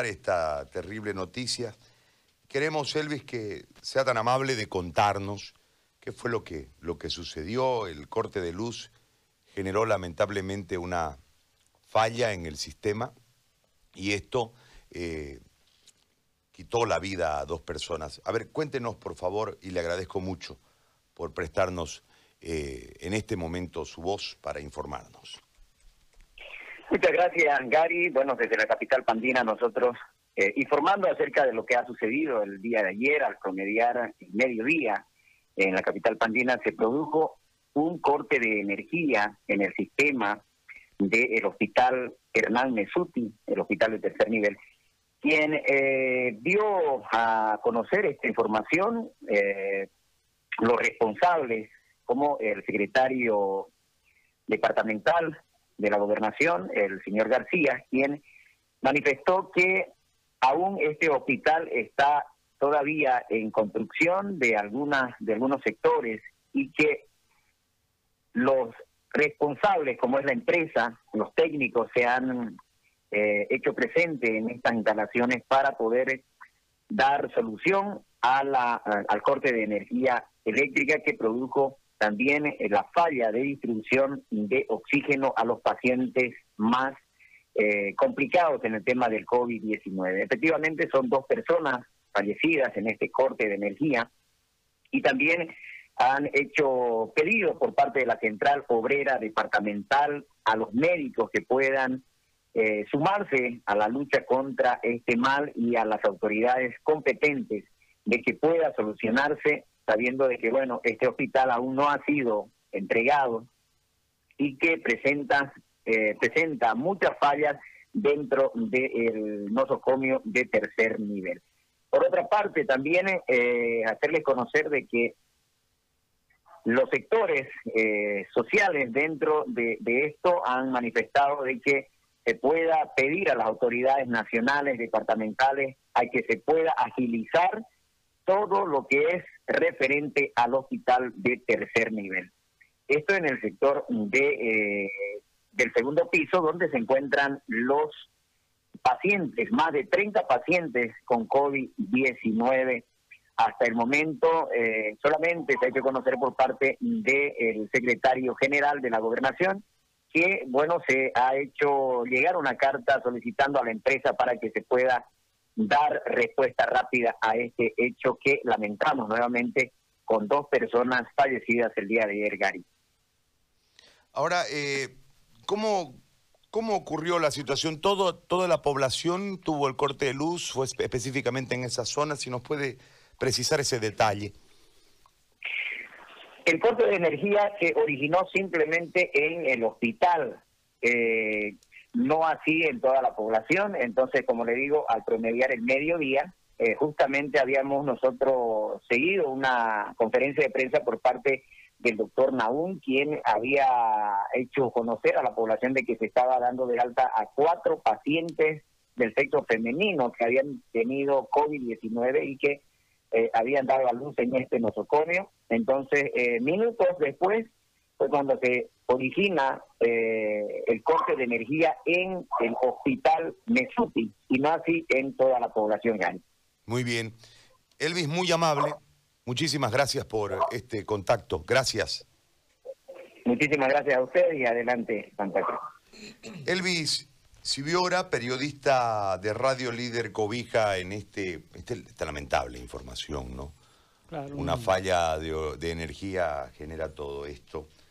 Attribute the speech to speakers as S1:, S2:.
S1: esta terrible noticia. Queremos, Elvis, que sea tan amable de contarnos qué fue lo que, lo que sucedió. El corte de luz generó lamentablemente una falla en el sistema y esto eh, quitó la vida a dos personas. A ver, cuéntenos, por favor, y le agradezco mucho por prestarnos eh, en este momento su voz para informarnos.
S2: Muchas gracias, Gary. Bueno, desde la capital pandina nosotros eh, informando acerca de lo que ha sucedido el día de ayer al promediar el mediodía en la capital pandina se produjo un corte de energía en el sistema del hospital Hernán Mesuti, el hospital de tercer nivel, quien eh, dio a conocer esta información eh, los responsables como el secretario departamental de la gobernación, el señor García, quien manifestó que aún este hospital está todavía en construcción de algunas de algunos sectores y que los responsables, como es la empresa, los técnicos se han eh, hecho presente en estas instalaciones para poder dar solución a la, al corte de energía eléctrica que produjo también eh, la falla de distribución de oxígeno a los pacientes más eh, complicados en el tema del COVID-19. Efectivamente, son dos personas fallecidas en este corte de energía y también han hecho pedidos por parte de la Central Obrera Departamental a los médicos que puedan eh, sumarse a la lucha contra este mal y a las autoridades competentes de que pueda solucionarse sabiendo de que, bueno, este hospital aún no ha sido entregado y que presenta, eh, presenta muchas fallas dentro del nosocomio de tercer nivel. Por otra parte, también eh, hacerles conocer de que los sectores eh, sociales dentro de, de, esto han manifestado de que se pueda pedir a las autoridades nacionales, departamentales, a que se pueda agilizar todo lo que es referente al hospital de tercer nivel. Esto en el sector de eh, del segundo piso, donde se encuentran los pacientes, más de 30 pacientes con COVID-19. Hasta el momento eh, solamente se ha hecho conocer por parte del secretario general de la gobernación que, bueno, se ha hecho llegar una carta solicitando a la empresa para que se pueda dar respuesta rápida a este hecho que lamentamos nuevamente con dos personas fallecidas el día de ayer, Gary.
S1: Ahora, eh, ¿cómo, ¿cómo ocurrió la situación? ¿Todo, ¿Toda la población tuvo el corte de luz? ¿Fue específicamente en esa zona? Si nos puede precisar ese detalle.
S2: El corte de energía se originó simplemente en el hospital. Eh, no así en toda la población. Entonces, como le digo, al promediar el mediodía, eh, justamente habíamos nosotros seguido una conferencia de prensa por parte del doctor Naún, quien había hecho conocer a la población de que se estaba dando de alta a cuatro pacientes del sexo femenino que habían tenido COVID-19 y que eh, habían dado a luz en este nosocomio. Entonces, eh, minutos después fue cuando se origina eh, el corte de energía en el hospital Mesuti y no así en toda la población
S1: Muy bien. Elvis, muy amable. Muchísimas gracias por este contacto. Gracias.
S2: Muchísimas gracias a usted y adelante, Santa Cruz.
S1: Elvis Sibiora, periodista de Radio Líder Cobija en este, este esta lamentable información, ¿no? Una falla de, de energía genera todo esto.